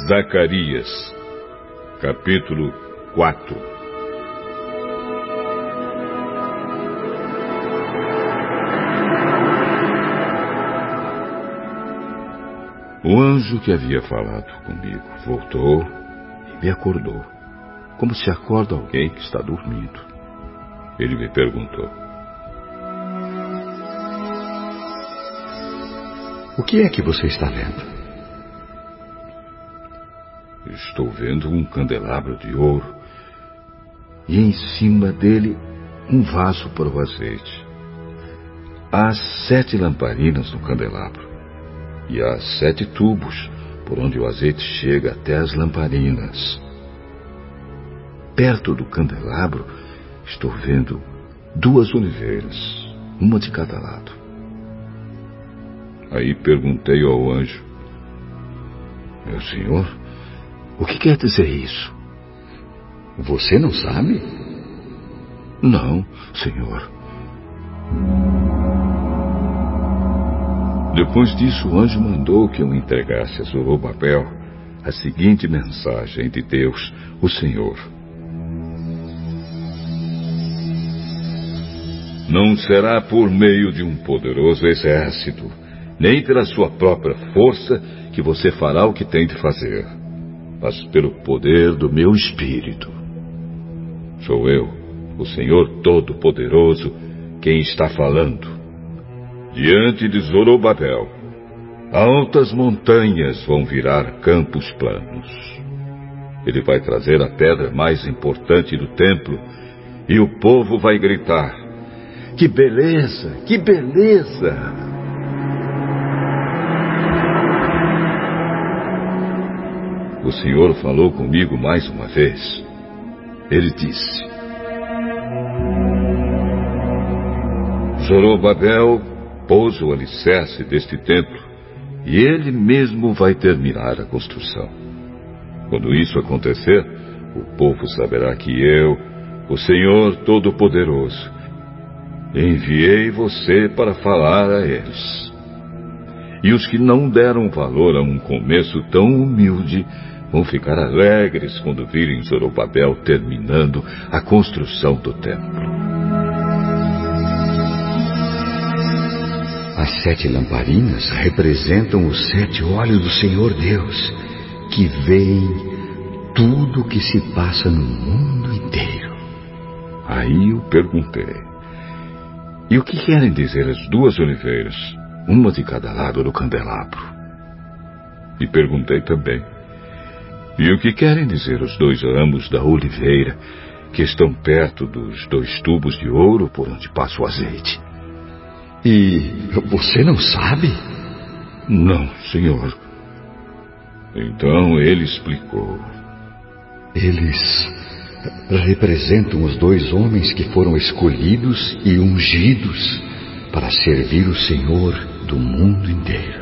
Zacarias, capítulo 4 O anjo que havia falado comigo voltou e me acordou, como se acorda alguém que está dormindo. Ele me perguntou: O que é que você está vendo? Estou vendo um candelabro de ouro e em cima dele um vaso para o azeite. Há sete lamparinas no candelabro e há sete tubos por onde o azeite chega até as lamparinas. Perto do candelabro estou vendo duas oliveiras, uma de cada lado. Aí perguntei ao anjo: Meu senhor, o que quer dizer isso? Você não sabe? Não, senhor. Depois disso, o anjo mandou que eu entregasse a Zorobabel a seguinte mensagem de Deus, o Senhor. Não será por meio de um poderoso exército, nem pela sua própria força que você fará o que tem de fazer, mas pelo poder do meu espírito. Sou eu, o Senhor Todo-Poderoso, quem está falando. Diante de Zorobabel, altas montanhas vão virar campos planos. Ele vai trazer a pedra mais importante do templo e o povo vai gritar: Que beleza! Que beleza! O Senhor falou comigo mais uma vez. Ele disse: Zorobabel pôs o alicerce deste templo e ele mesmo vai terminar a construção. Quando isso acontecer, o povo saberá que eu, o Senhor Todo-Poderoso, enviei você para falar a eles. E os que não deram valor a um começo tão humilde vão ficar alegres quando virem Zorobabel terminando a construção do templo. As sete lamparinas representam os sete olhos do Senhor Deus, que veem tudo o que se passa no mundo inteiro. Aí eu perguntei: E o que querem dizer as duas oliveiras, uma de cada lado do candelabro? E perguntei também: E o que querem dizer os dois ramos da oliveira que estão perto dos dois tubos de ouro por onde passa o azeite? E você não sabe? Não, senhor. Então ele explicou. Eles representam os dois homens que foram escolhidos e ungidos para servir o Senhor do mundo inteiro.